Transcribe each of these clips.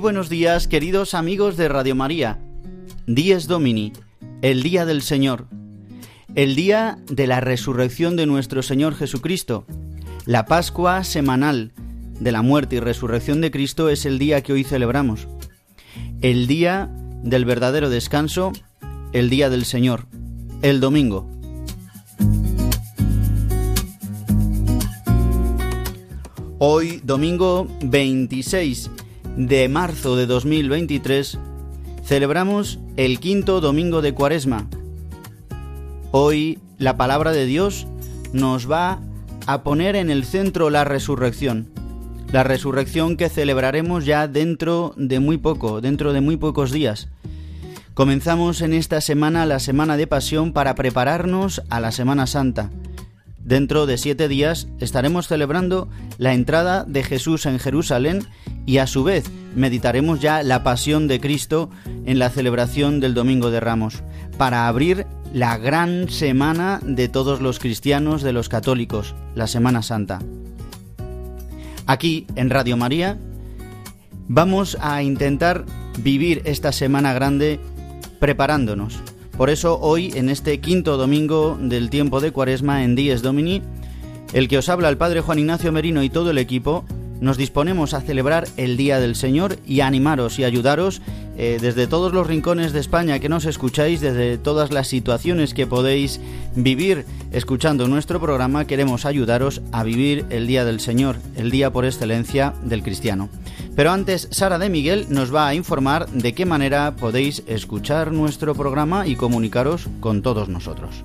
Buenos días, queridos amigos de Radio María. Dies Domini, el día del Señor, el día de la resurrección de nuestro Señor Jesucristo. La Pascua semanal de la muerte y resurrección de Cristo es el día que hoy celebramos. El día del verdadero descanso, el día del Señor, el domingo. Hoy, domingo 26 de marzo de 2023 celebramos el quinto domingo de Cuaresma. Hoy la palabra de Dios nos va a poner en el centro la resurrección. La resurrección que celebraremos ya dentro de muy poco, dentro de muy pocos días. Comenzamos en esta semana la semana de pasión para prepararnos a la Semana Santa. Dentro de siete días estaremos celebrando la entrada de Jesús en Jerusalén y a su vez meditaremos ya la pasión de Cristo en la celebración del Domingo de Ramos, para abrir la gran semana de todos los cristianos, de los católicos, la Semana Santa. Aquí, en Radio María, vamos a intentar vivir esta semana grande preparándonos por eso hoy, en este quinto domingo del tiempo de Cuaresma en Dies Domini, el que os habla el Padre Juan Ignacio Merino y todo el equipo, nos disponemos a celebrar el Día del Señor y animaros y ayudaros eh, desde todos los rincones de España que nos escucháis, desde todas las situaciones que podéis vivir escuchando nuestro programa, queremos ayudaros a vivir el Día del Señor, el día por excelencia del cristiano. Pero antes, Sara de Miguel nos va a informar de qué manera podéis escuchar nuestro programa y comunicaros con todos nosotros.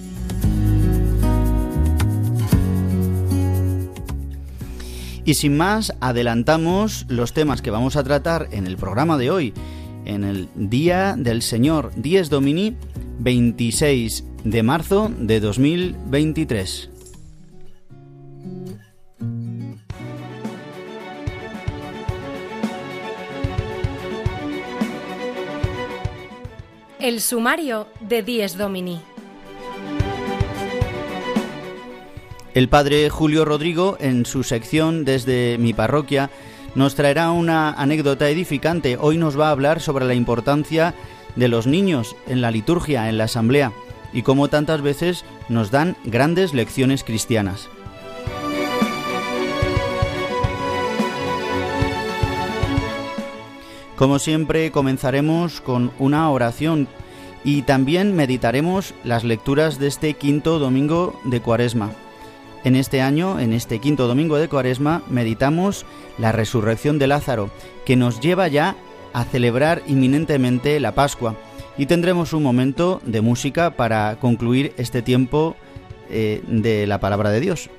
Y sin más, adelantamos los temas que vamos a tratar en el programa de hoy, en el Día del Señor 10 Domini, 26 de marzo de 2023. El sumario de Dies Domini. El padre Julio Rodrigo, en su sección desde mi parroquia, nos traerá una anécdota edificante. Hoy nos va a hablar sobre la importancia de los niños en la liturgia, en la asamblea, y cómo tantas veces nos dan grandes lecciones cristianas. Como siempre, comenzaremos con una oración y también meditaremos las lecturas de este quinto domingo de Cuaresma. En este año, en este quinto domingo de Cuaresma, meditamos la resurrección de Lázaro, que nos lleva ya a celebrar inminentemente la Pascua. Y tendremos un momento de música para concluir este tiempo eh, de la palabra de Dios.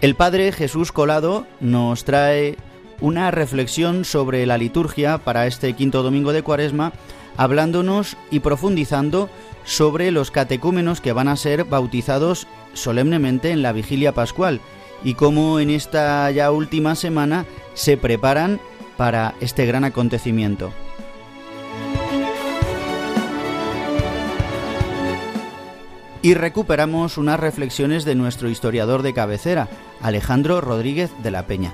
El Padre Jesús Colado nos trae una reflexión sobre la liturgia para este quinto domingo de Cuaresma, hablándonos y profundizando sobre los catecúmenos que van a ser bautizados solemnemente en la vigilia pascual y cómo en esta ya última semana se preparan para este gran acontecimiento. y recuperamos unas reflexiones de nuestro historiador de cabecera, Alejandro Rodríguez de la Peña.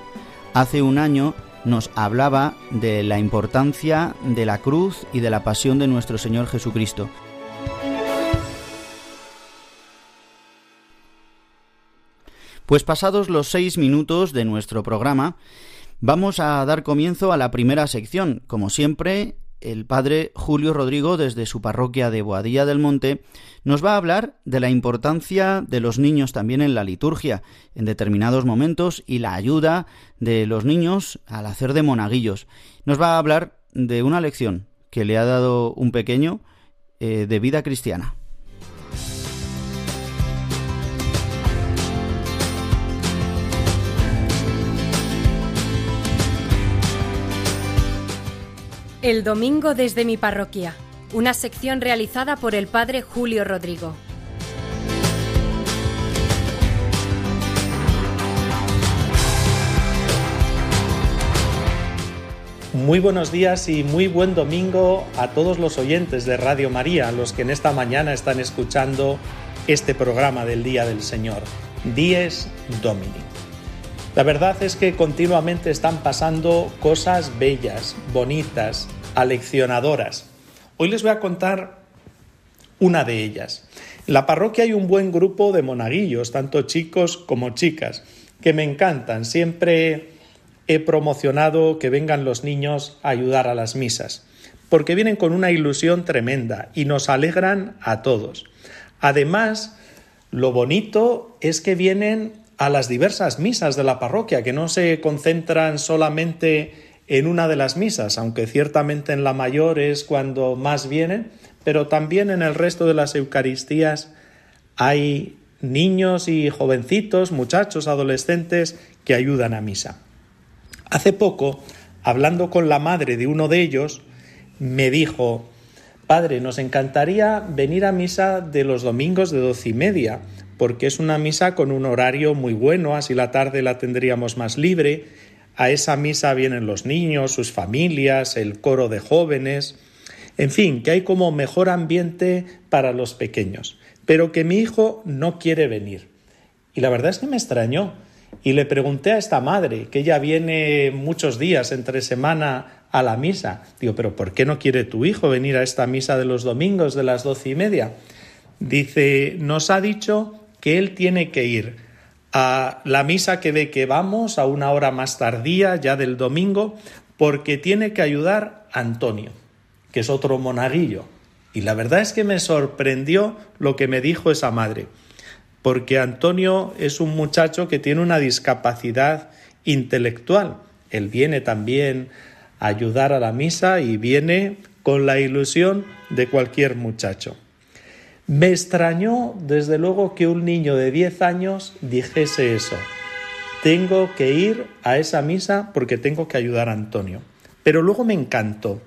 Hace un año nos hablaba de la importancia de la cruz y de la pasión de nuestro Señor Jesucristo. Pues pasados los seis minutos de nuestro programa, vamos a dar comienzo a la primera sección. Como siempre, el padre Julio Rodrigo, desde su parroquia de Boadilla del Monte, nos va a hablar de la importancia de los niños también en la liturgia, en determinados momentos, y la ayuda de los niños al hacer de monaguillos. Nos va a hablar de una lección que le ha dado un pequeño eh, de vida cristiana. El domingo desde mi parroquia, una sección realizada por el padre Julio Rodrigo. Muy buenos días y muy buen domingo a todos los oyentes de Radio María, los que en esta mañana están escuchando este programa del Día del Señor, Dies Domini. La verdad es que continuamente están pasando cosas bellas, bonitas, aleccionadoras. Hoy les voy a contar una de ellas. En la parroquia hay un buen grupo de monaguillos, tanto chicos como chicas, que me encantan. Siempre he promocionado que vengan los niños a ayudar a las misas, porque vienen con una ilusión tremenda y nos alegran a todos. Además, lo bonito es que vienen a las diversas misas de la parroquia, que no se concentran solamente en una de las misas, aunque ciertamente en la mayor es cuando más vienen, pero también en el resto de las Eucaristías hay niños y jovencitos, muchachos, adolescentes que ayudan a misa. Hace poco, hablando con la madre de uno de ellos, me dijo, Padre, nos encantaría venir a misa de los domingos de doce y media, porque es una misa con un horario muy bueno, así la tarde la tendríamos más libre a esa misa vienen los niños, sus familias, el coro de jóvenes, en fin, que hay como mejor ambiente para los pequeños, pero que mi hijo no quiere venir. Y la verdad es que me extrañó. Y le pregunté a esta madre, que ella viene muchos días entre semana a la misa. Digo, pero ¿por qué no quiere tu hijo venir a esta misa de los domingos de las doce y media? Dice, nos ha dicho que él tiene que ir a la misa que ve que vamos a una hora más tardía, ya del domingo, porque tiene que ayudar a Antonio, que es otro monaguillo. Y la verdad es que me sorprendió lo que me dijo esa madre, porque Antonio es un muchacho que tiene una discapacidad intelectual. Él viene también a ayudar a la misa y viene con la ilusión de cualquier muchacho. Me extrañó, desde luego, que un niño de 10 años dijese eso. Tengo que ir a esa misa porque tengo que ayudar a Antonio. Pero luego me encantó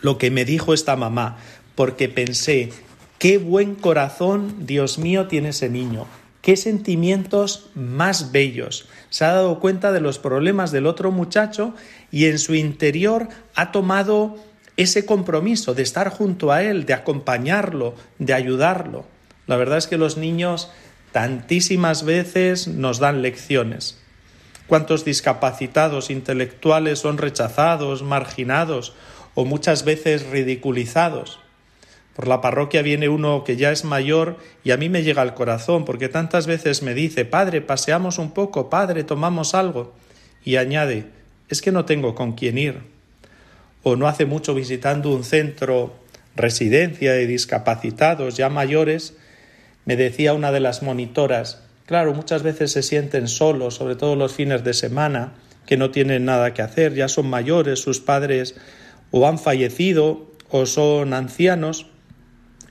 lo que me dijo esta mamá, porque pensé, qué buen corazón, Dios mío, tiene ese niño, qué sentimientos más bellos. Se ha dado cuenta de los problemas del otro muchacho y en su interior ha tomado ese compromiso de estar junto a Él, de acompañarlo, de ayudarlo. La verdad es que los niños tantísimas veces nos dan lecciones. ¿Cuántos discapacitados intelectuales son rechazados, marginados o muchas veces ridiculizados? Por la parroquia viene uno que ya es mayor y a mí me llega al corazón porque tantas veces me dice, Padre, paseamos un poco, Padre, tomamos algo. Y añade, es que no tengo con quién ir. O no hace mucho visitando un centro residencia de discapacitados ya mayores, me decía una de las monitoras, claro, muchas veces se sienten solos, sobre todo los fines de semana, que no tienen nada que hacer, ya son mayores, sus padres o han fallecido o son ancianos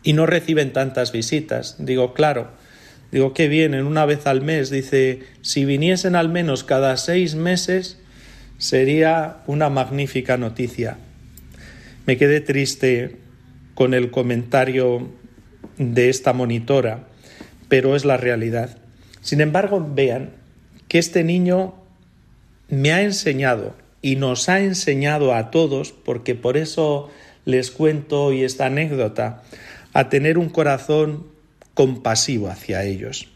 y no reciben tantas visitas. Digo, claro, digo, qué vienen una vez al mes. Dice, si viniesen al menos cada seis meses, sería una magnífica noticia. Me quedé triste con el comentario de esta monitora, pero es la realidad. Sin embargo, vean que este niño me ha enseñado y nos ha enseñado a todos, porque por eso les cuento hoy esta anécdota, a tener un corazón compasivo hacia ellos,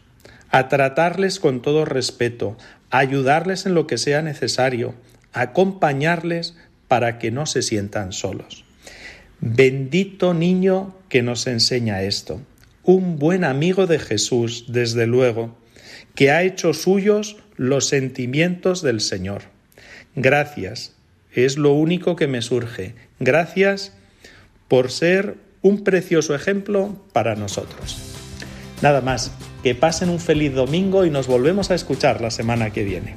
a tratarles con todo respeto, a ayudarles en lo que sea necesario, acompañarles para que no se sientan solos. Bendito niño que nos enseña esto, un buen amigo de Jesús, desde luego, que ha hecho suyos los sentimientos del Señor. Gracias, es lo único que me surge. Gracias por ser un precioso ejemplo para nosotros. Nada más, que pasen un feliz domingo y nos volvemos a escuchar la semana que viene.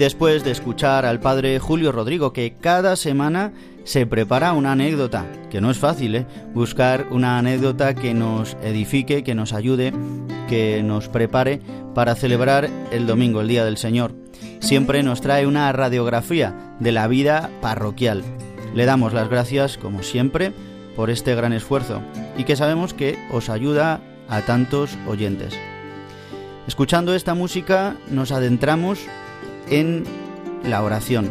Después de escuchar al padre Julio Rodrigo, que cada semana se prepara una anécdota, que no es fácil, ¿eh? Buscar una anécdota que nos edifique, que nos ayude, que nos prepare para celebrar el domingo, el Día del Señor. Siempre nos trae una radiografía de la vida parroquial. Le damos las gracias, como siempre, por este gran esfuerzo y que sabemos que os ayuda a tantos oyentes. Escuchando esta música nos adentramos en la oración.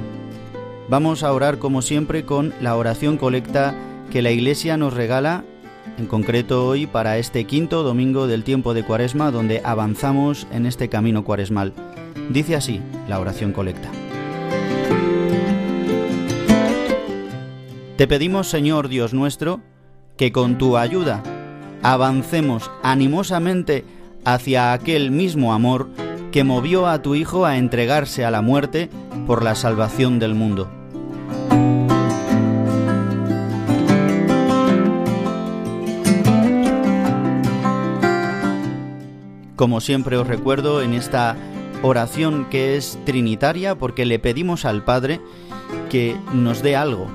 Vamos a orar como siempre con la oración colecta que la Iglesia nos regala, en concreto hoy para este quinto domingo del tiempo de Cuaresma, donde avanzamos en este camino cuaresmal. Dice así la oración colecta. Te pedimos, Señor Dios nuestro, que con tu ayuda avancemos animosamente hacia aquel mismo amor que movió a tu Hijo a entregarse a la muerte por la salvación del mundo. Como siempre os recuerdo en esta oración que es trinitaria porque le pedimos al Padre que nos dé algo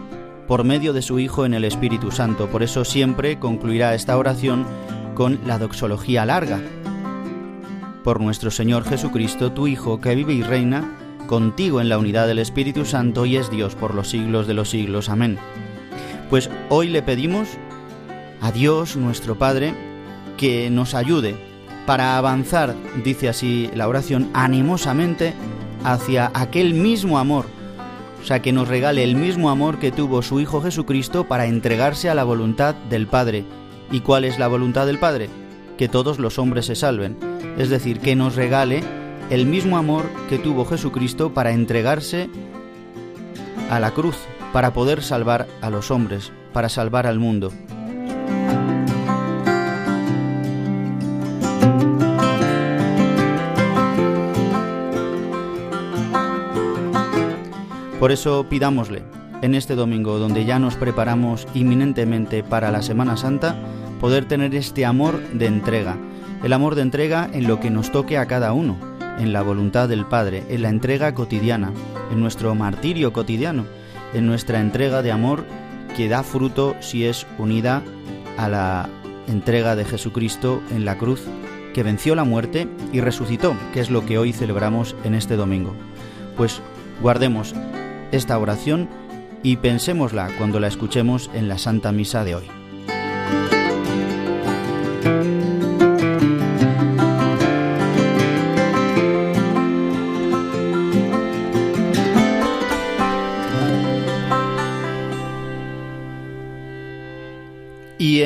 por medio de su Hijo en el Espíritu Santo. Por eso siempre concluirá esta oración con la doxología larga, por nuestro Señor Jesucristo, tu Hijo, que vive y reina contigo en la unidad del Espíritu Santo y es Dios por los siglos de los siglos. Amén. Pues hoy le pedimos a Dios, nuestro Padre, que nos ayude para avanzar, dice así la oración, animosamente hacia aquel mismo amor, o sea, que nos regale el mismo amor que tuvo su Hijo Jesucristo para entregarse a la voluntad del Padre. ¿Y cuál es la voluntad del Padre? Que todos los hombres se salven es decir, que nos regale el mismo amor que tuvo Jesucristo para entregarse a la cruz, para poder salvar a los hombres, para salvar al mundo. Por eso pidámosle, en este domingo donde ya nos preparamos inminentemente para la Semana Santa, poder tener este amor de entrega, el amor de entrega en lo que nos toque a cada uno, en la voluntad del Padre, en la entrega cotidiana, en nuestro martirio cotidiano, en nuestra entrega de amor que da fruto si es unida a la entrega de Jesucristo en la cruz que venció la muerte y resucitó, que es lo que hoy celebramos en este domingo. Pues guardemos esta oración y pensémosla cuando la escuchemos en la Santa Misa de hoy.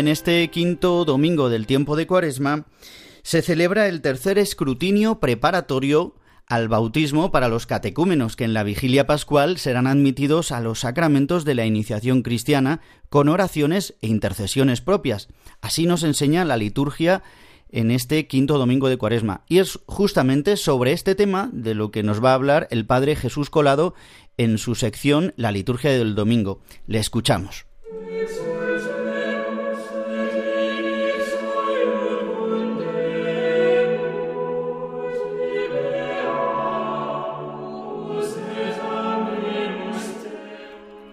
En este quinto domingo del tiempo de Cuaresma se celebra el tercer escrutinio preparatorio al bautismo para los catecúmenos que en la vigilia pascual serán admitidos a los sacramentos de la iniciación cristiana con oraciones e intercesiones propias. Así nos enseña la liturgia en este quinto domingo de Cuaresma. Y es justamente sobre este tema de lo que nos va a hablar el Padre Jesús Colado en su sección La liturgia del domingo. Le escuchamos.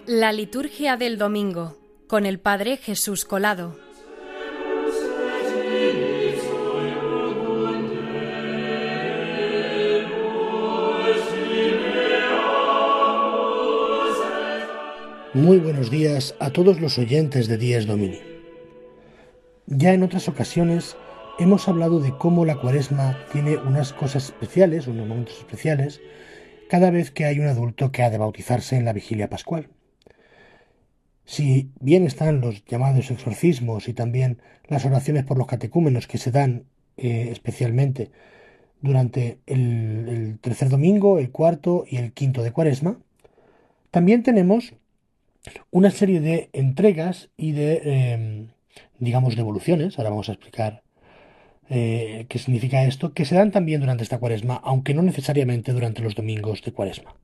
La liturgia del domingo con el Padre Jesús Colado. Muy buenos días a todos los oyentes de Días Domini. Ya en otras ocasiones hemos hablado de cómo la cuaresma tiene unas cosas especiales, unos momentos especiales, cada vez que hay un adulto que ha de bautizarse en la vigilia pascual. Si bien están los llamados exorcismos y también las oraciones por los catecúmenos que se dan eh, especialmente durante el, tercer domingo, el cuarto y el quinto de cuaresma, también tenemos una serie de entregas y de, em, digamos, devoluciones, ahora vamos a explicar eh, qué significa esto, que se dan también durante esta cuaresma, aunque no necesariamente durante los domingos de cuaresma.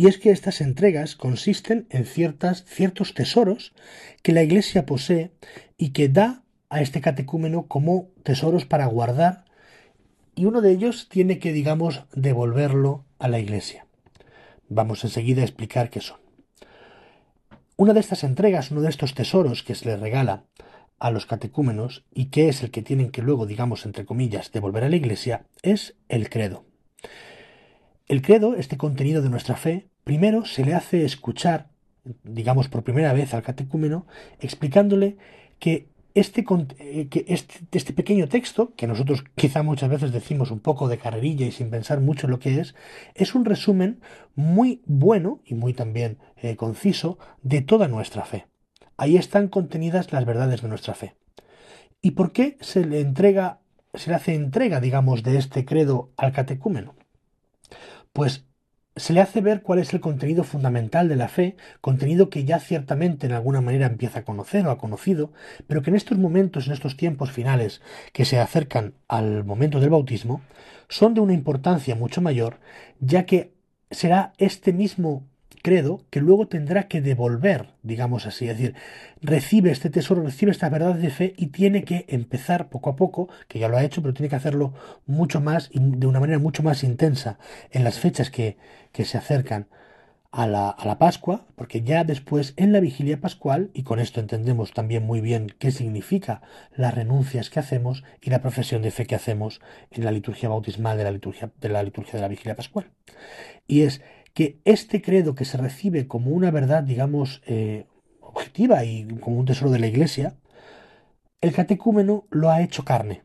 Y es que estas entregas consisten en ciertas, ciertos tesoros que la Iglesia posee y que da a este catecúmeno como tesoros para guardar y uno de ellos tiene que, digamos, devolverlo a la Iglesia. Vamos enseguida a explicar qué son. Una de estas entregas, uno de estos tesoros que se le regala a los catecúmenos y que es el que tienen que luego, digamos, entre comillas, devolver a la Iglesia, es el credo. El credo, este contenido de nuestra fe, primero se le hace escuchar, digamos por primera vez al catecúmeno, explicándole que este, eh, que este, este, pequeño texto, que nosotros quizá muchas veces decimos un poco de carrerilla y sin pensar mucho lo que es, es un resumen muy bueno y muy también eh, conciso de toda nuestra fe. Ahí están contenidas las verdades de nuestra fe. ¿Y por qué se le entrega, se le hace entrega, digamos, de este credo al catecúmeno? Pues se le hace ver cuál es el contenido fundamental de la fe, contenido que ya ciertamente en alguna manera empieza a conocer o ha conocido, pero que en estos momentos, en estos tiempos finales que se acercan al momento del bautismo, son de una importancia mucho mayor, ya que será este mismo credo que luego tendrá que devolver, digamos así, es decir, recibe este tesoro, recibe estas verdades de fe y tiene que empezar poco a poco, que ya lo ha hecho, pero tiene que hacerlo mucho más y de una manera mucho más intensa en las fechas que, que se acercan a la, a la, Pascua, porque ya después en la vigilia pascual, y con esto entendemos también muy bien qué significa las renuncias que hacemos y la profesión de fe que hacemos en la liturgia bautismal de la liturgia de la, liturgia de la vigilia pascual. Y es que este credo que se recibe como una verdad, digamos, eh, objetiva y como un tesoro de la Iglesia, el catecúmeno lo ha hecho carne.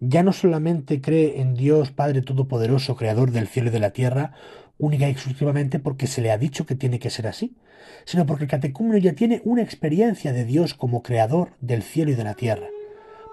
Ya no solamente cree en Dios Padre Todopoderoso, Creador del cielo y de la tierra, única y exclusivamente porque se le ha dicho que tiene que ser así, sino porque el catecúmeno ya tiene una experiencia de Dios como Creador del cielo y de la tierra,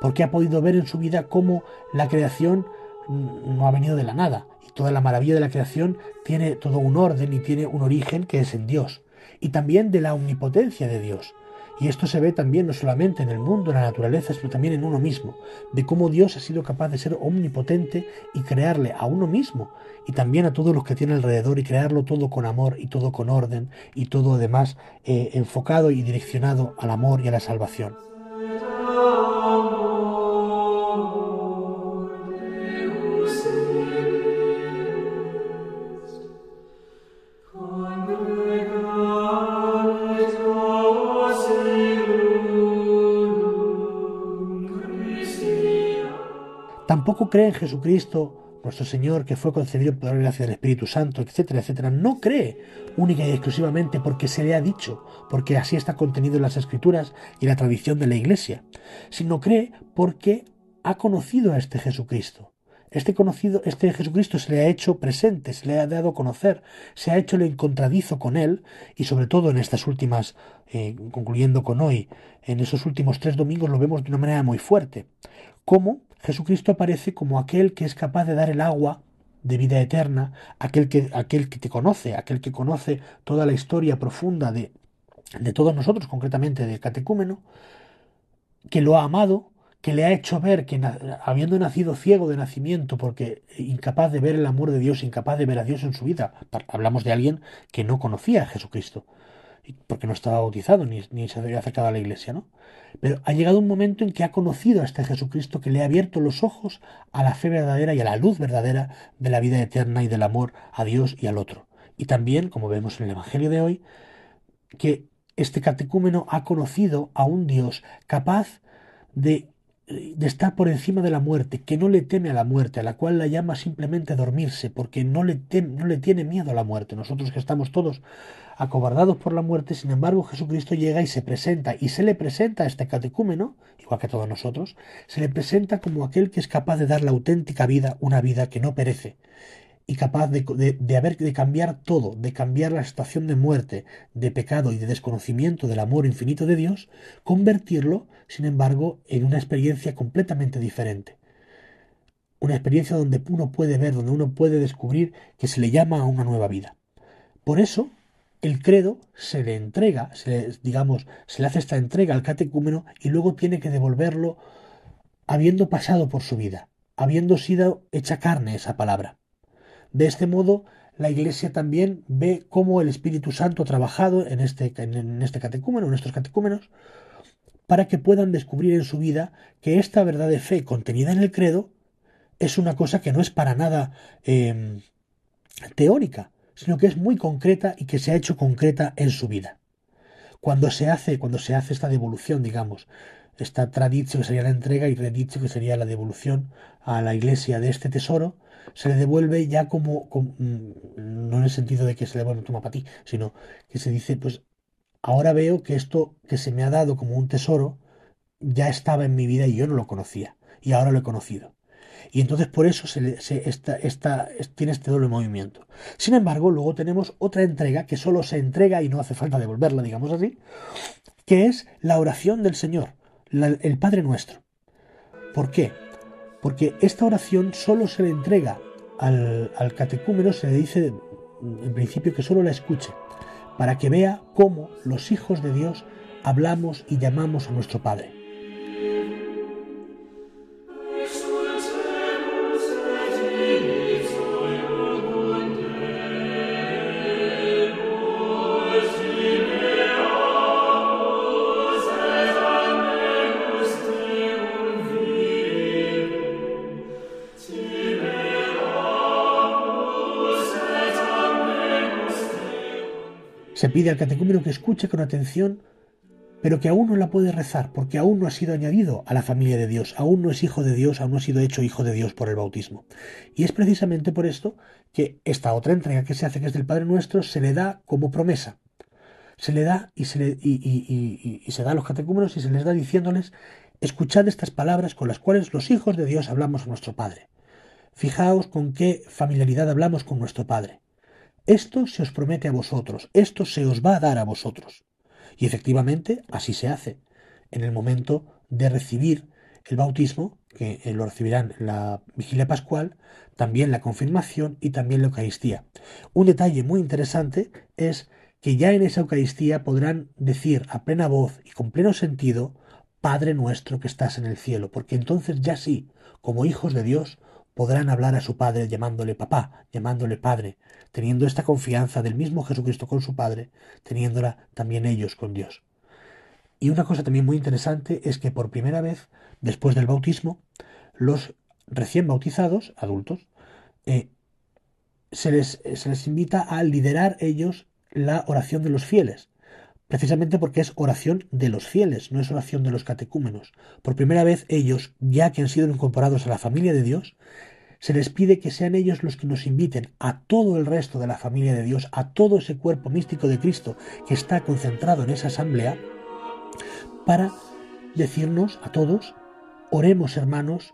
porque ha podido ver en su vida cómo la creación no ha venido de la nada, toda la maravilla de la creación tiene todo un orden y tiene un origen que es en Dios, y también de la omnipotencia de Dios. Y esto se ve también no solamente en el mundo, en la naturaleza, sino también en uno mismo, de cómo Dios ha sido capaz de ser omnipotente y crearle a uno mismo y también a todos los que tiene alrededor y crearlo todo con amor y todo con orden y todo además eh, enfocado y direccionado al amor y a la salvación. Tampoco cree en Jesucristo nuestro Señor, que fue concebido por la gracia del Espíritu Santo, etcétera, etcétera, no cree única y exclusivamente porque se le ha dicho, porque así está contenido en las Escrituras y la tradición de la Iglesia, sino cree porque ha conocido a este Jesucristo. Este conocido, este Jesucristo se le ha hecho presente, se le ha dado a conocer, se ha hecho el encontradizo con él y sobre todo en estas últimas, eh, concluyendo con hoy, en esos últimos tres domingos lo vemos de una manera muy fuerte. Cómo Jesucristo aparece como aquel que es capaz de dar el agua de vida eterna, aquel que, aquel que te conoce, aquel que conoce toda la historia profunda de, de todos nosotros, concretamente del catecúmeno, que lo ha amado, que le ha hecho ver que habiendo nacido ciego de nacimiento, porque incapaz de ver el amor de Dios, incapaz de ver a Dios en su vida, hablamos de alguien que no conocía a Jesucristo, porque no estaba bautizado ni, ni se había acercado a la iglesia, ¿no? Pero ha llegado un momento en que ha conocido a este Jesucristo que le ha abierto los ojos a la fe verdadera y a la luz verdadera de la vida eterna y del amor a Dios y al otro. Y también, como vemos en el Evangelio de hoy, que este catecúmeno ha conocido a un Dios capaz de, de, estar por encima de la muerte, que no le teme a la muerte, a la cual la llama simplemente dormirse, porque no le, no le tiene miedo a la muerte. Nosotros que estamos todos acobardados por la muerte, sin embargo Jesucristo llega y se presenta, y se le presenta a este catecúmeno, igual que a todos nosotros, se le presenta como aquel que es capaz de dar la auténtica vida, una vida que no perece, y capaz de, de, haber, de cambiar todo, de cambiar la situación de muerte, de pecado y de desconocimiento del amor infinito de Dios, convertirlo, sin embargo, en una experiencia completamente diferente. Una experiencia donde uno puede ver, donde uno puede descubrir que se le llama a una nueva vida. Por eso, el credo se le entrega, se le, digamos, se le hace esta entrega al catecúmeno y luego tiene que devolverlo habiendo pasado por su vida, habiendo sido hecha carne esa palabra. De este modo, la Iglesia también ve cómo el Espíritu Santo ha trabajado en este, en este catecúmeno, en estos catecúmenos, para que puedan descubrir en su vida que esta verdad de fe contenida en el credo es una cosa que no es para nada eh, teórica, sino que es muy concreta y que se ha hecho concreta en su vida. Cuando se hace, cuando se hace esta devolución, digamos, esta tradición que sería la entrega y redicho que sería la devolución a la iglesia de este tesoro, se le devuelve ya como, mm, no en el sentido de que se le devuelve toma para ti, sino que se dice, pues ahora veo que esto que se me ha dado como un tesoro ya estaba en mi vida y yo no lo conocía, y ahora lo he conocido y entonces por eso se, tiene este doble movimiento. Sin embargo, luego tenemos otra entrega que solo se entrega y no hace falta devolverla, digamos así, que es la oración del Señor, el Padre Nuestro. ¿Por qué? Porque esta oración solo se le entrega al, al catecúmeno, se le dice en principio que solo la escuche, para que vea cómo los hijos de Dios hablamos y llamamos a nuestro Padre. Pide al catecúmeno que escuche con atención, pero que aún no la puede rezar, porque aún no ha sido añadido a la familia de Dios, aún no es hijo de Dios, aún no ha sido hecho hijo de Dios por el bautismo. Y es precisamente por esto que esta otra entrega que se hace, que es del Padre Nuestro, se le da como promesa. Se le da y se, le, y, se da a los catecúmenos y se les da diciéndoles, escuchad estas palabras con las cuales los hijos de Dios hablamos a nuestro Padre. Fijaos con qué familiaridad hablamos con nuestro Padre. Esto se os promete a vosotros, esto se os va a dar a vosotros. Y efectivamente así se hace. En el momento de recibir el bautismo, que eh, lo recibirán la vigilia pascual, también la confirmación y también la Eucaristía. Un detalle muy interesante es que ya en esa Eucaristía podrán decir a plena voz y con pleno sentido, Padre nuestro que estás en el cielo, porque entonces ya sí, como hijos de Dios, podrán hablar a su Padre llamándole papá, llamándole Padre, teniendo esta confianza del mismo Jesucristo con su Padre, teniéndola también ellos con Dios. Y una cosa también muy interesante es que por primera vez, después del bautismo, los recién bautizados, adultos, eh, se, les, se les invita a liderar ellos la oración de los fieles, precisamente porque es oración de los fieles, no es oración de los catecúmenos. Por primera vez ellos, ya que han sido incorporados a la familia de Dios, se les pide que sean ellos los que nos inviten a todo el resto de la familia de Dios, a todo ese cuerpo místico de Cristo que está concentrado en esa asamblea, para decirnos a todos, oremos hermanos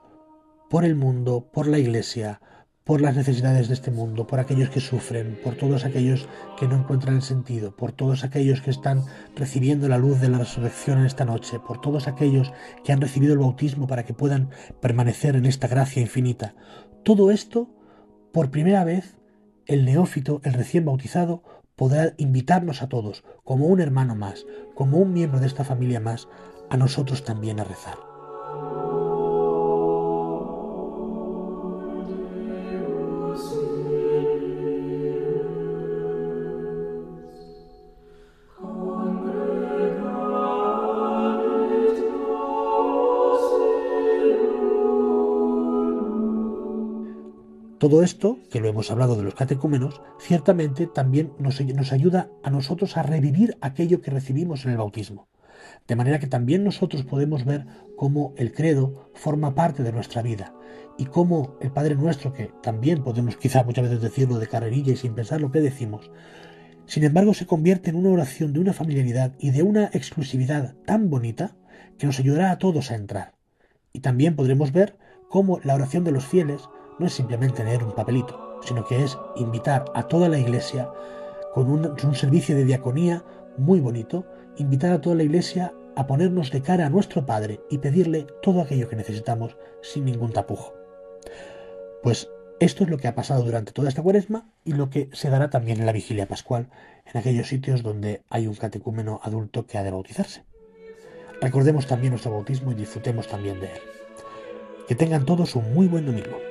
por el mundo, por la iglesia, por las necesidades de este mundo, por aquellos que sufren, por todos aquellos que no encuentran el sentido, por todos aquellos que están recibiendo la luz de la resurrección en esta noche, por todos aquellos que han recibido el bautismo para que puedan permanecer en esta gracia infinita. Todo esto, por primera vez, el neófito, el recién bautizado, podrá invitarnos a todos, como un hermano más, como un miembro de esta familia más, a nosotros también a rezar. Todo esto, que lo hemos hablado de los catecúmenos, ciertamente también nos, ayuda a nosotros a revivir aquello que recibimos en el bautismo. De manera que también nosotros podemos ver cómo el credo forma parte de nuestra vida y cómo el Padre Nuestro, que también podemos quizá muchas veces decirlo de carrerilla y sin pensar lo que decimos, sin embargo se convierte en una oración de una familiaridad y de una exclusividad tan bonita que nos ayudará a todos a entrar. Y también podremos ver cómo la oración de los fieles no es simplemente leer un papelito, sino que es invitar a toda la iglesia con un, servicio de diaconía muy bonito, invitar a toda la iglesia a ponernos de cara a nuestro Padre y pedirle todo aquello que necesitamos sin ningún tapujo. Pues esto es lo que ha pasado durante toda esta cuaresma y lo que se dará también en la vigilia pascual, en aquellos sitios donde hay un catecúmeno adulto que ha de bautizarse. Recordemos también nuestro bautismo y disfrutemos también de él. Que tengan todos un muy buen domingo.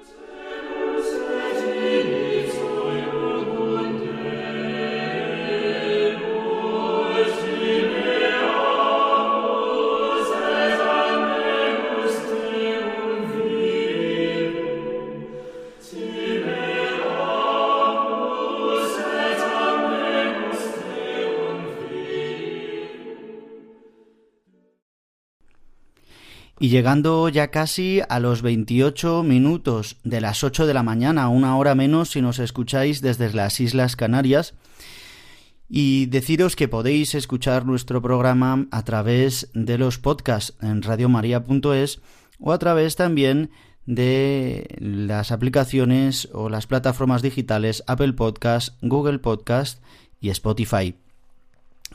Y llegando ya casi a los 28 minutos de las 8 de la mañana, una hora menos si nos escucháis desde las Islas Canarias, y deciros que podéis escuchar nuestro programa a través de los podcasts en radiomaria.es o a través también de las aplicaciones o las plataformas digitales Apple Podcast, Google Podcast y Spotify.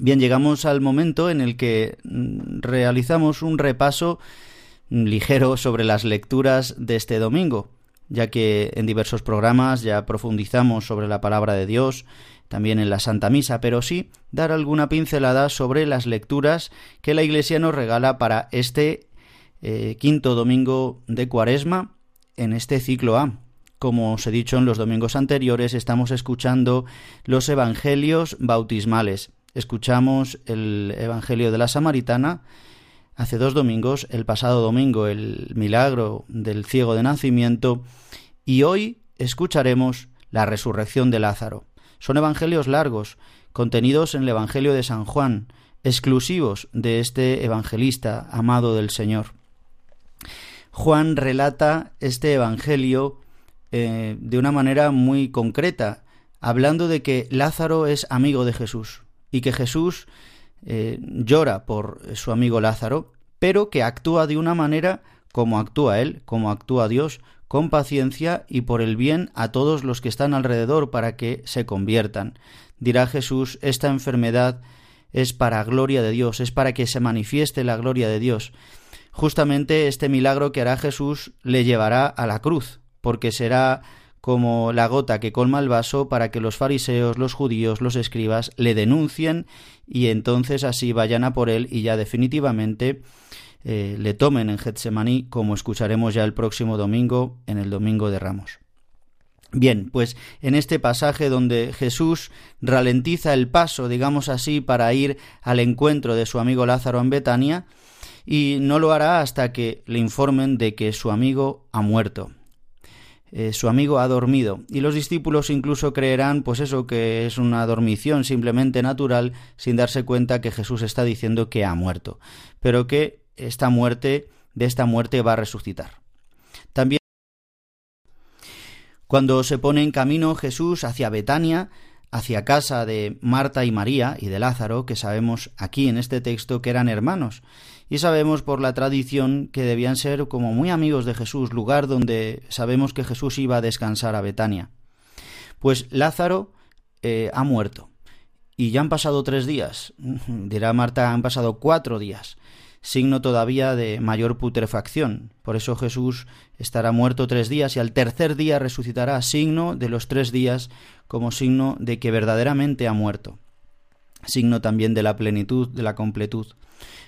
Bien, llegamos al momento en el que mm, realizamos un repaso ligero sobre las lecturas de este domingo, ya que en diversos programas ya profundizamos sobre la palabra de Dios, también en la Santa Misa, pero sí dar alguna pincelada sobre las lecturas que la Iglesia nos regala para este eh, quinto domingo de Cuaresma en este ciclo A. Como os he dicho en los domingos anteriores, estamos escuchando los Evangelios bautismales. Escuchamos el Evangelio de la Samaritana, hace dos domingos, el pasado domingo el milagro del ciego de nacimiento y hoy escucharemos la resurrección de Lázaro. Son evangelios largos, contenidos en el Evangelio de San Juan, exclusivos de este evangelista amado del Señor. Juan relata este Evangelio eh, de una manera muy concreta, hablando de que Lázaro es amigo de Jesús y que Jesús eh, llora por su amigo Lázaro, pero que actúa de una manera como actúa él, como actúa Dios, con paciencia y por el bien a todos los que están alrededor para que se conviertan. Dirá Jesús, esta enfermedad es para gloria de Dios, es para que se manifieste la gloria de Dios. Justamente este milagro que hará Jesús le llevará a la cruz, porque será como la gota que colma el vaso para que los fariseos, los judíos, los escribas le denuncien y entonces así vayan a por él y ya definitivamente eh, le tomen en Getsemaní, como escucharemos ya el próximo domingo, en el Domingo de Ramos. Bien, pues en este pasaje donde Jesús ralentiza el paso, digamos así, para ir al encuentro de su amigo Lázaro en Betania, y no lo hará hasta que le informen de que su amigo ha muerto. Eh, su amigo ha dormido y los discípulos incluso creerán pues eso que es una dormición simplemente natural sin darse cuenta que Jesús está diciendo que ha muerto, pero que esta muerte de esta muerte va a resucitar. También cuando se pone en camino Jesús hacia Betania, hacia casa de Marta y María y de Lázaro, que sabemos aquí en este texto que eran hermanos, y sabemos por la tradición que debían ser como muy amigos de Jesús, lugar donde sabemos que Jesús iba a descansar a Betania. Pues Lázaro eh, ha muerto, y ya han pasado tres días, dirá Marta, han pasado cuatro días, signo todavía de mayor putrefacción. Por eso Jesús estará muerto tres días y al tercer día resucitará, signo de los tres días como signo de que verdaderamente ha muerto, signo también de la plenitud, de la completud.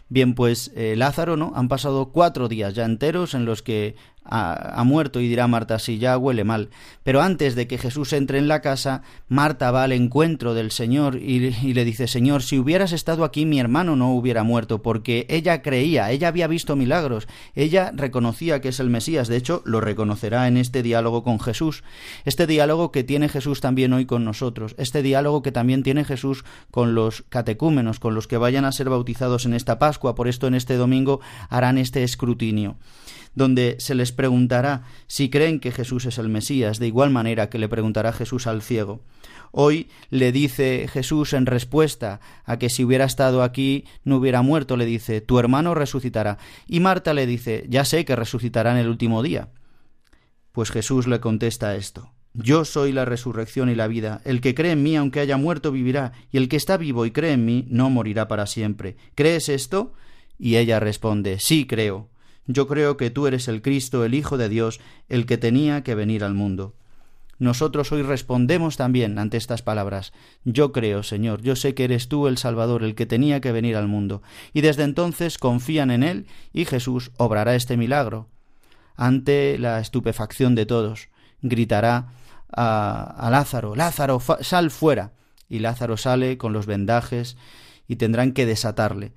Bien, pues eh, Lázaro, ¿no? Han pasado cuatro días ya enteros en los que ha, muerto y dirá Marta, si ya huele mal. Pero antes de que Jesús entre en la casa, Marta va al encuentro del Señor y, le dice, Señor, si hubieras estado aquí mi hermano no hubiera muerto, porque ella creía, ella había visto milagros, ella reconocía que es el Mesías, de hecho lo reconocerá en este diálogo con Jesús, este diálogo que tiene Jesús también hoy con nosotros, este diálogo que también tiene Jesús con los catecúmenos, con los que vayan a ser bautizados en esta Pascua, por esto en este domingo harán este escrutinio donde se les preguntará si creen que Jesús es el Mesías, de igual manera que le preguntará Jesús al ciego. Hoy le dice Jesús en respuesta a que si hubiera estado aquí no hubiera muerto, le dice, tu hermano resucitará. Y Marta le dice, ya sé que resucitará en el último día. Pues Jesús le contesta esto. Yo soy la resurrección y la vida. El que cree en mí, aunque haya muerto, vivirá, y el que está vivo y cree en mí, no morirá para siempre. ¿Crees esto? Y ella responde, sí creo. Yo creo que tú eres el Cristo, el Hijo de Dios, el que tenía que venir al mundo. Nosotros hoy respondemos también ante estas palabras. Yo creo, Señor, yo sé que eres tú el Salvador, el que tenía que venir al mundo. Y desde entonces confían en Él y Jesús obrará este milagro. Ante la estupefacción de todos, gritará a, Lázaro, Lázaro, sal fuera. Y Lázaro sale con los vendajes y tendrán que desatarle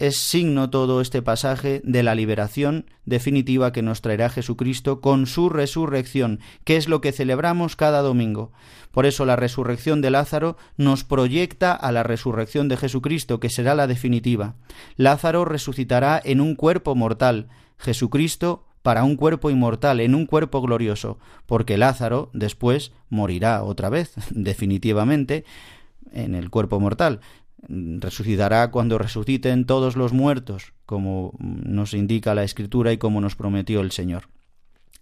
es signo todo este pasaje de la liberación definitiva que nos traerá Jesucristo con su resurrección, que es lo que celebramos cada domingo. Por eso la resurrección de Lázaro nos proyecta a la resurrección de Jesucristo, que será la definitiva. Lázaro resucitará en un cuerpo mortal, Jesucristo para un cuerpo inmortal, en un cuerpo glorioso, porque Lázaro después morirá otra vez, definitivamente, en el cuerpo mortal, resucitará cuando resuciten todos los muertos, como nos indica la Escritura y como nos prometió el Señor.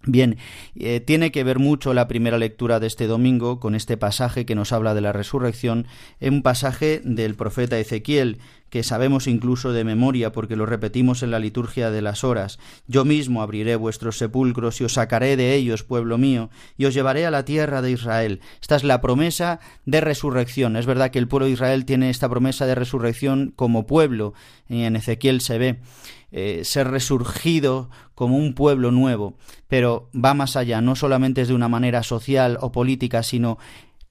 Bien, eh, tiene que ver mucho la primera lectura de este domingo con este pasaje que nos habla de la resurrección, un pasaje del profeta Ezequiel, que sabemos incluso de memoria porque lo repetimos en la liturgia de las horas. Yo mismo abriré vuestros sepulcros y os sacaré de ellos, pueblo mío, y os llevaré a la tierra de Israel. Esta es la promesa de resurrección. Es verdad que el pueblo de Israel tiene esta promesa de resurrección como pueblo, en Ezequiel se ve. Eh, ser resurgido como un pueblo nuevo, pero va más allá, no solamente es de una manera social o política, sino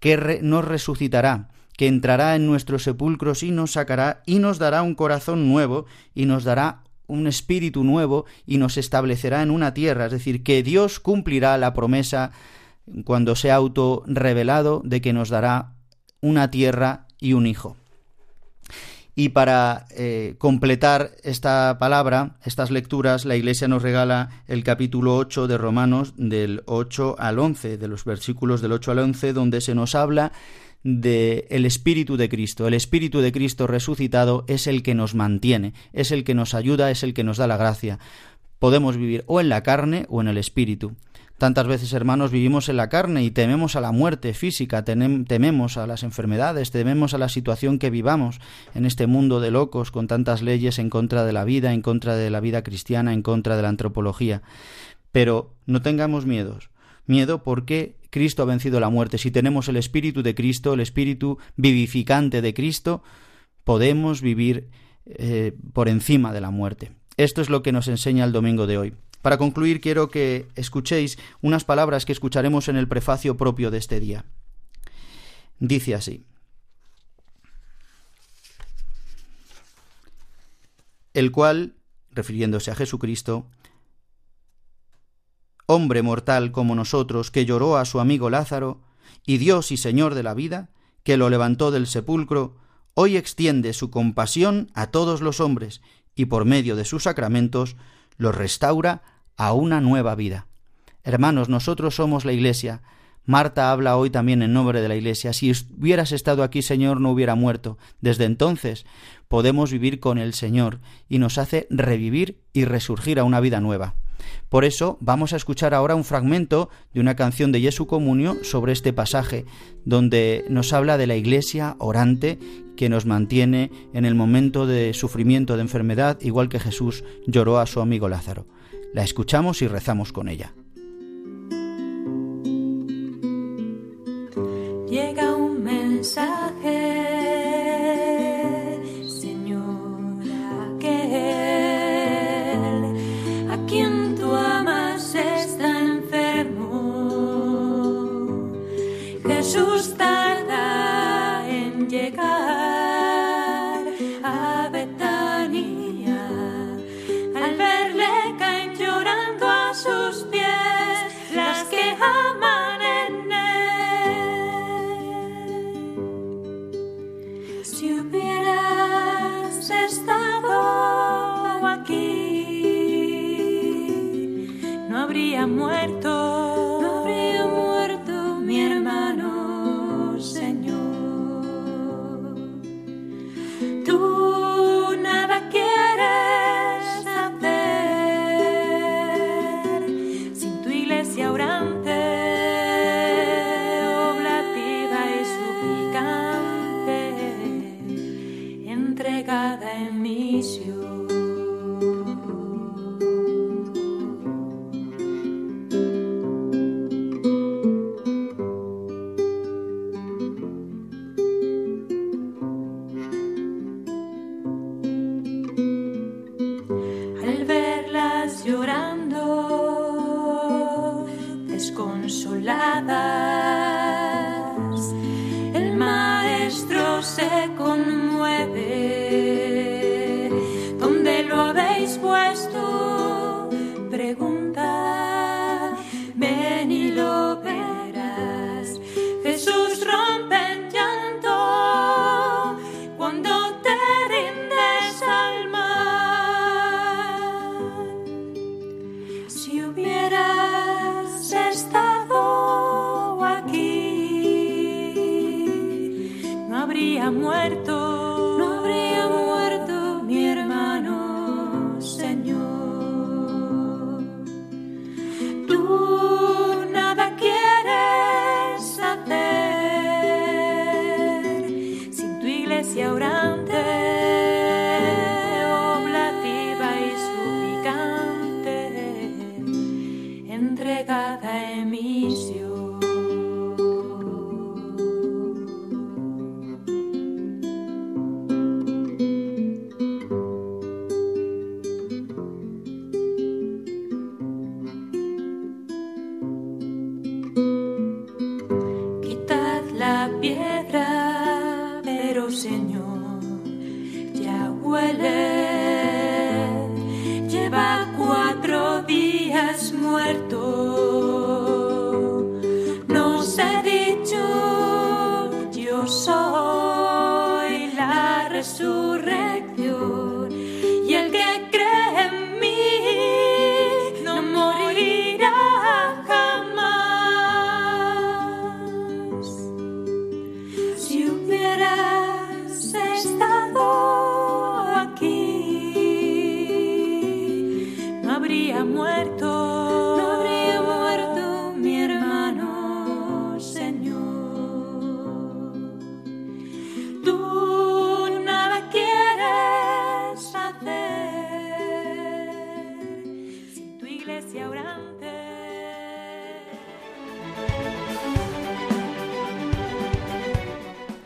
que nos resucitará, que entrará en nuestros sepulcros y nos sacará y nos dará un corazón nuevo y nos dará un espíritu nuevo y nos establecerá en una tierra, es decir, que Dios cumplirá la promesa cuando sea auto revelado de que nos dará una tierra y un hijo. Y para eh, completar esta palabra, estas lecturas, la Iglesia nos regala el capítulo 8 de Romanos del 8 al 11, de los versículos del 8 al 11, donde se nos habla de el Espíritu de Cristo. El Espíritu de Cristo resucitado es el que nos mantiene, es el que nos ayuda, es el que nos da la gracia. Podemos vivir o en la carne o en el Espíritu. Tantas veces, hermanos, vivimos en la carne y tememos a la muerte física, tememos a las enfermedades, tememos a la situación que vivamos en este mundo de locos con tantas leyes en contra de la vida, en contra de la vida cristiana, en contra de la antropología. Pero no tengamos miedos. Miedo porque Cristo ha vencido la muerte. Si tenemos el Espíritu de Cristo, el Espíritu vivificante de Cristo, podemos vivir eh, por encima de la muerte. Esto es lo que nos enseña el domingo de hoy. Para concluir, quiero que escuchéis unas palabras que escucharemos en el prefacio propio de este día. Dice así. El cual, refiriéndose a Jesucristo, hombre mortal como nosotros, que lloró a su amigo Lázaro, y Dios y Señor de la vida, que lo levantó del sepulcro, hoy extiende su compasión a todos los hombres y por medio de sus sacramentos los restaura a una nueva vida. Hermanos, nosotros somos la Iglesia. Marta habla hoy también en nombre de la Iglesia. Si hubieras estado aquí, Señor, no hubiera muerto. Desde entonces podemos vivir con el Señor y nos hace revivir y resurgir a una vida nueva. Por eso vamos a escuchar ahora un fragmento de una canción de Jesu Comunio sobre este pasaje, donde nos habla de la iglesia orante que nos mantiene en el momento de sufrimiento, de enfermedad, igual que Jesús lloró a su amigo Lázaro. La escuchamos y rezamos con ella.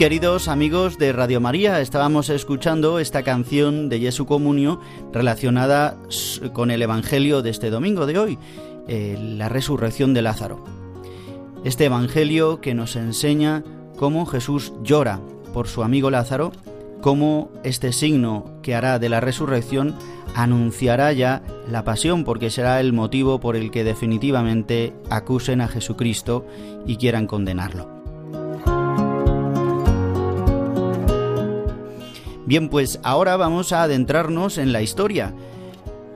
Queridos amigos de Radio María, estábamos escuchando esta canción de Jesu Comunio relacionada con el Evangelio de este domingo de hoy, eh, la resurrección de Lázaro. Este Evangelio que nos enseña cómo Jesús llora por su amigo Lázaro, cómo este signo que hará de la resurrección anunciará ya la pasión, porque será el motivo por el que definitivamente acusen a Jesucristo y quieran condenarlo. Bien, pues ahora vamos a adentrarnos en la historia.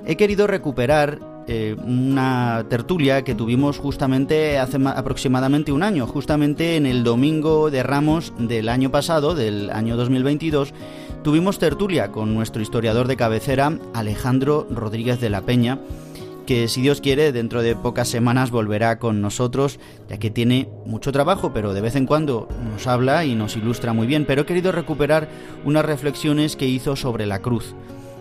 He querido recuperar eh, una tertulia que tuvimos justamente hace aproximadamente un año, justamente en el domingo de Ramos del año pasado, del año 2022, tuvimos tertulia con nuestro historiador de cabecera, Alejandro Rodríguez de la Peña, que si Dios quiere dentro de pocas semanas volverá con nosotros, ya que tiene mucho trabajo, pero de vez en cuando nos habla y nos ilustra muy bien. Pero he querido recuperar unas reflexiones que hizo sobre la cruz,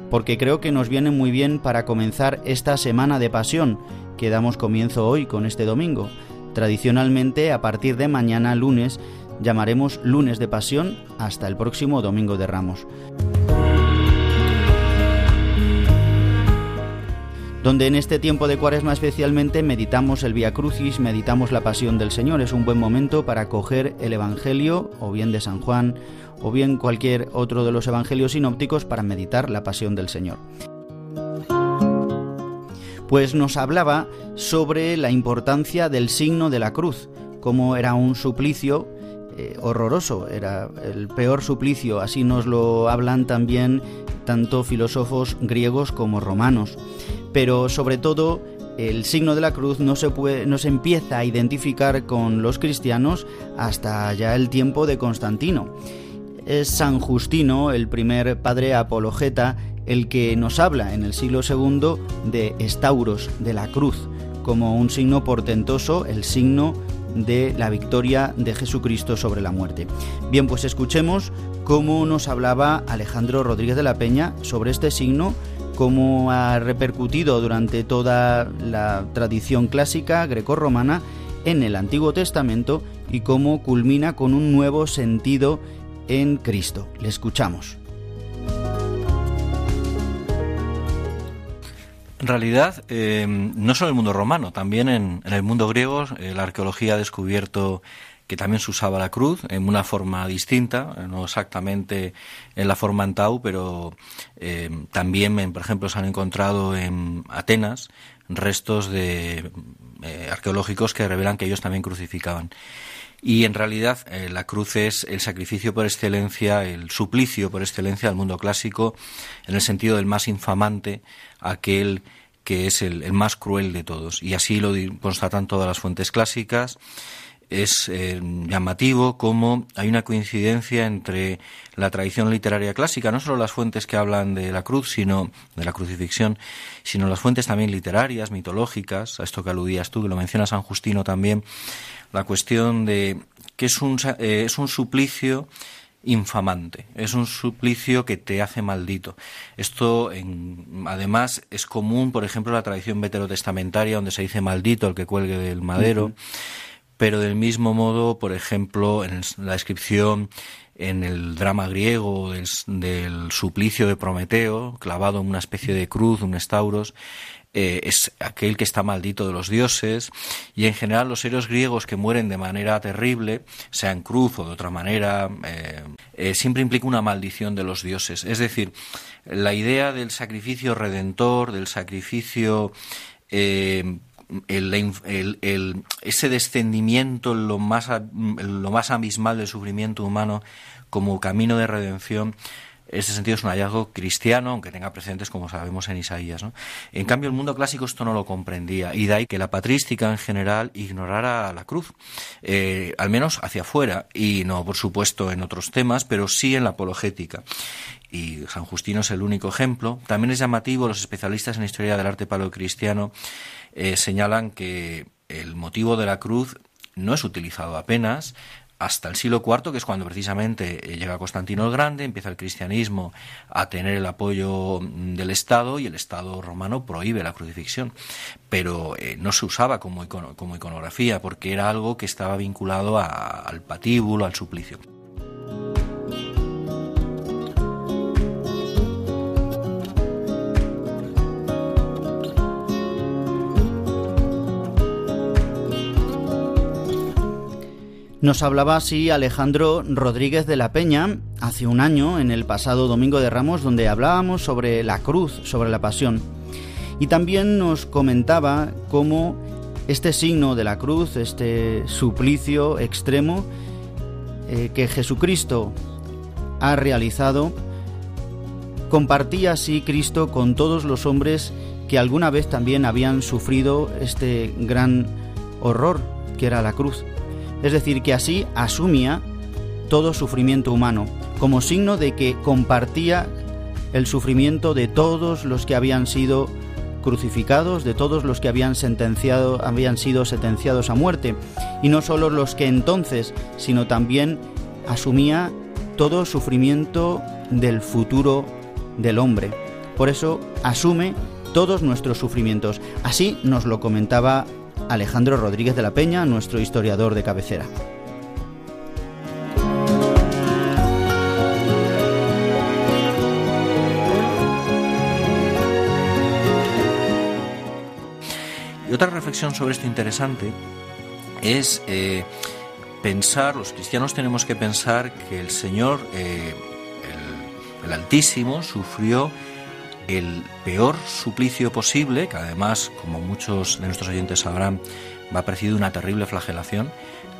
porque creo que nos viene muy bien para comenzar esta semana de pasión que damos comienzo hoy con este domingo. Tradicionalmente, a partir de mañana lunes, llamaremos lunes de pasión hasta el próximo domingo de Ramos. Donde en este tiempo de Cuaresma especialmente meditamos el Via Crucis, meditamos la Pasión del Señor. Es un buen momento para coger el Evangelio, o bien de San Juan, o bien cualquier otro de los Evangelios sinópticos para meditar la Pasión del Señor. Pues nos hablaba sobre la importancia del signo de la cruz, cómo era un suplicio eh, horroroso, era el peor suplicio, así nos lo hablan también tanto filósofos griegos como romanos. Pero sobre todo el signo de la cruz no se, no se empieza a identificar con los cristianos hasta ya el tiempo de Constantino. Es San Justino, el primer padre apologeta, el que nos habla en el siglo II de estauros, de la cruz, como un signo portentoso, el signo de la victoria de Jesucristo sobre la muerte. Bien, pues escuchemos cómo nos hablaba Alejandro Rodríguez de la Peña sobre este signo cómo ha repercutido durante toda la tradición clásica grecorromana en el Antiguo Testamento y cómo culmina con un nuevo sentido en Cristo. Le escuchamos. Realidad, eh, no solo en el mundo romano, también en, en el mundo griego, eh, la arqueología ha descubierto que también se usaba la cruz en una forma distinta, no exactamente en la forma en tau, pero eh, también, por ejemplo, se han encontrado en Atenas restos de eh, arqueológicos que revelan que ellos también crucificaban. Y en realidad eh, la cruz es el sacrificio por excelencia, el suplicio por excelencia del mundo clásico, en el sentido del más infamante, aquel que es el, más cruel de todos. Y así lo constatan todas las fuentes clásicas es eh, llamativo cómo hay una coincidencia entre la tradición literaria clásica, no solo las fuentes que hablan de la cruz, sino de la crucifixión, sino las fuentes también literarias, mitológicas, a esto que aludías tú, que lo menciona San Justino también, la cuestión de que es un, eh, es un suplicio infamante, es un suplicio que te hace maldito. Esto, en, además, es común, por ejemplo, en la tradición veterotestamentaria, donde se dice maldito el que cuelgue del madero pero del mismo modo, por ejemplo, en la descripción en el drama griego del, suplicio de Prometeo, clavado en una especie de cruz, un estauros, eh, es aquel que está maldito de los dioses, y en general los héroes griegos que mueren de manera terrible, sea en cruz o de otra manera, eh, eh, siempre implica una maldición de los dioses. Es decir, la idea del sacrificio redentor, del sacrificio el, ese descendimiento en lo, más, lo más abismal del sufrimiento humano como camino de redención, en ese sentido es un hallazgo cristiano, aunque tenga precedentes como sabemos en Isaías. En cambio, el mundo clásico esto no lo comprendía, y de ahí que la patrística en general ignorara la cruz, eh, al menos hacia afuera, y no, por supuesto, en otros temas, pero sí en la apologética y San Justino es el único ejemplo. También es llamativo, los especialistas en historia del arte paleocristiano eh, señalan que el motivo de la cruz no es utilizado apenas hasta el siglo IV, que es cuando precisamente eh, llega Constantino el Grande, empieza el cristianismo a tener el apoyo mm, del Estado y el Estado romano prohíbe la crucifixión. Pero eh, no se usaba como, como, iconografía porque era algo que estaba vinculado al patíbulo, al suplicio. Nos hablaba así Alejandro Rodríguez de la Peña hace un año, en el pasado Domingo de Ramos, donde hablábamos sobre la cruz, sobre la pasión. Y también nos comentaba cómo este signo de la cruz, este suplicio extremo eh, que Jesucristo ha realizado, compartía así Cristo con todos los hombres que alguna vez también habían sufrido este gran horror que era la cruz es decir, que así asumía todo sufrimiento humano, como signo de que compartía el sufrimiento de todos los que habían sido crucificados, de todos los que habían sentenciado, habían sido sentenciados a muerte, y no solo los que entonces, sino también asumía todo sufrimiento del futuro del hombre. Por eso asume todos nuestros sufrimientos. Así nos lo comentaba Alejandro Rodríguez de la Peña, nuestro historiador de cabecera. Y otra reflexión sobre esto interesante es eh, pensar, los cristianos tenemos que pensar que el Señor, eh, el Altísimo, sufrió el peor suplicio posible, que además, como muchos de nuestros oyentes sabrán, va precedido una terrible flagelación.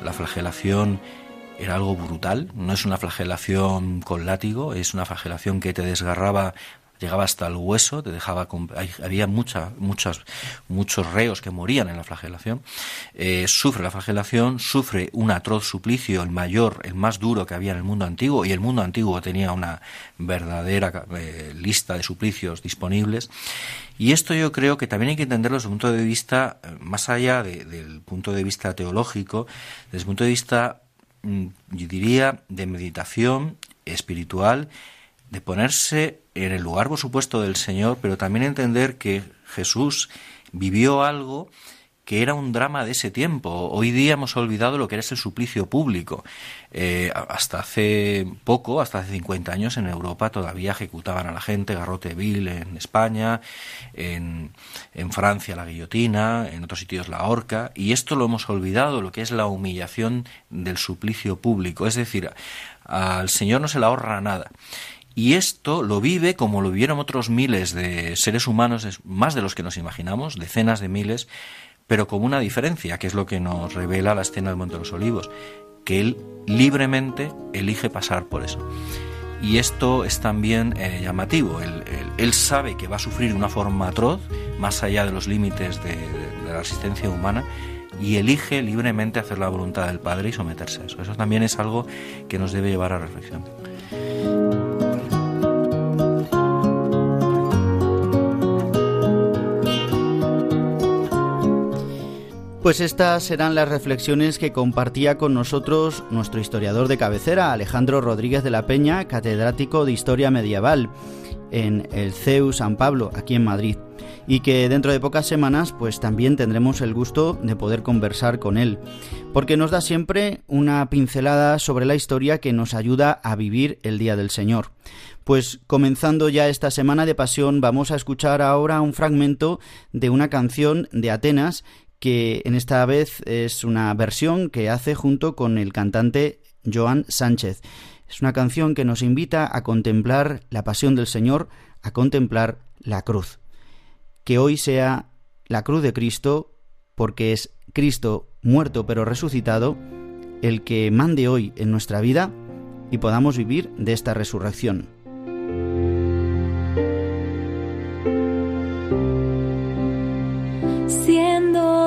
La flagelación era algo brutal, no es una flagelación con látigo, es una flagelación que te desgarraba llegaba hasta el hueso, te dejaba había mucha, muchas, muchos reos que morían en la flagelación. Eh, sufre la flagelación, sufre un atroz suplicio, el mayor, el más duro que había en el mundo antiguo, y el mundo antiguo tenía una verdadera eh, lista de suplicios disponibles. Y esto yo creo que también hay que entenderlo desde un punto de vista, eh, más allá del punto de vista teológico, desde el punto de vista, mm, yo diría, de meditación espiritual de ponerse en el lugar, por supuesto, del Señor, pero también entender que Jesús vivió algo que era un drama de ese tiempo. Hoy día hemos olvidado lo que era ese suplicio público. Eh, hasta hace poco, hasta hace 50 años, en Europa todavía ejecutaban a la gente, garrote vil en España, en, en Francia la guillotina, en otros sitios la horca, y esto lo hemos olvidado, lo que es la humillación del suplicio público. Es decir, al Señor no se le ahorra nada. Y esto lo vive como lo vivieron otros miles de seres humanos, más de los que nos imaginamos, decenas de miles, pero con una diferencia, que es lo que nos revela la escena del Monte de los Olivos, que él libremente elige pasar por eso. Y esto es también eh, llamativo. Él, sabe que va a sufrir una forma atroz, más allá de los límites de, de la asistencia humana, y elige libremente hacer la voluntad del Padre y someterse a eso. Eso también es algo que nos debe llevar a reflexión. Pues estas serán las reflexiones que compartía con nosotros nuestro historiador de cabecera, Alejandro Rodríguez de la Peña, catedrático de Historia Medieval en el CEU San Pablo, aquí en Madrid, y que dentro de pocas semanas pues también tendremos el gusto de poder conversar con él, porque nos da siempre una pincelada sobre la historia que nos ayuda a vivir el Día del Señor. Pues comenzando ya esta semana de pasión vamos a escuchar ahora un fragmento de una canción de Atenas que en esta vez es una versión que hace junto con el cantante Joan Sánchez. Es una canción que nos invita a contemplar la pasión del Señor, a contemplar la cruz. Que hoy sea la cruz de Cristo, porque es Cristo muerto pero resucitado, el que mande hoy en nuestra vida y podamos vivir de esta resurrección.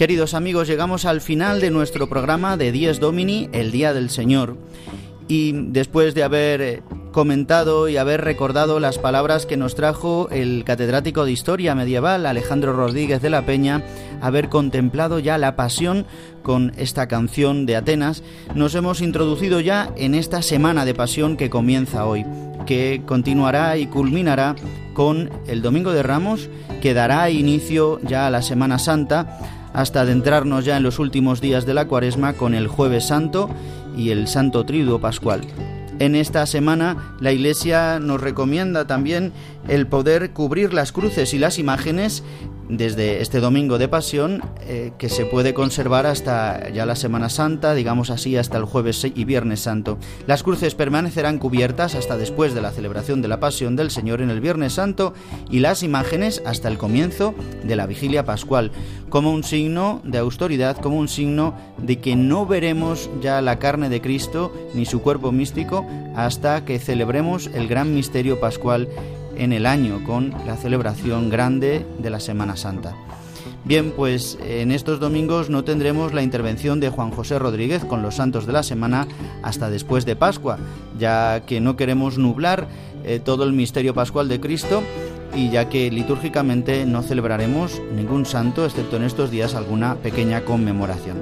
Queridos amigos, llegamos al final de nuestro programa de Dies Domini, el Día del Señor. Y después de haber eh, comentado y haber recordado las palabras que nos trajo el catedrático de Historia Medieval Alejandro Rodríguez de la Peña, haber contemplado ya la pasión con esta canción de Atenas, nos hemos introducido ya en esta semana de pasión que comienza hoy, que continuará y culminará con el Domingo de Ramos, que dará inicio ya a la Semana Santa, hasta adentrarnos ya en los últimos días de la Cuaresma con el Jueves Santo y el Santo Triduo Pascual. En esta semana la Iglesia nos recomienda también el poder cubrir las cruces y las imágenes desde este domingo de pasión eh, que se puede conservar hasta ya la Semana Santa, digamos así, hasta el jueves y viernes santo. Las cruces permanecerán cubiertas hasta después de la celebración de la pasión del Señor en el viernes santo y las imágenes hasta el comienzo de la vigilia pascual, como un signo de autoridad, como un signo de que no veremos ya la carne de Cristo ni su cuerpo místico hasta que celebremos el gran misterio pascual en el año con la celebración grande de la Semana Santa. Bien, pues en estos domingos no tendremos la intervención de Juan José Rodríguez con los santos de la semana hasta después de Pascua, ya que no queremos nublar eh, todo el misterio pascual de Cristo y ya que litúrgicamente no celebraremos ningún santo, excepto en estos días alguna pequeña conmemoración.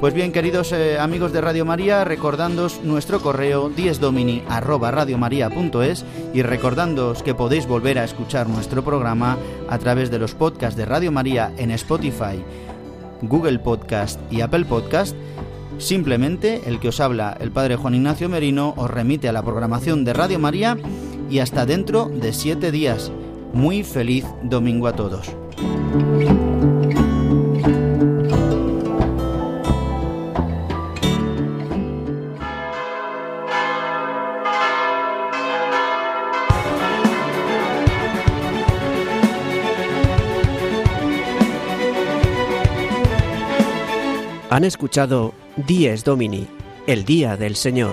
Pues bien, queridos eh, amigos de Radio María, recordándoos nuestro correo diesdomini@radiomaria.es y recordándoos que podéis volver a escuchar nuestro programa a través de los podcasts de Radio María en Spotify, Google Podcast y Apple Podcast. Simplemente el que os habla, el Padre Juan Ignacio Merino, os remite a la programación de Radio María y hasta dentro de siete días. Muy feliz domingo a todos. Han escuchado Dies Domini, el Día del Señor,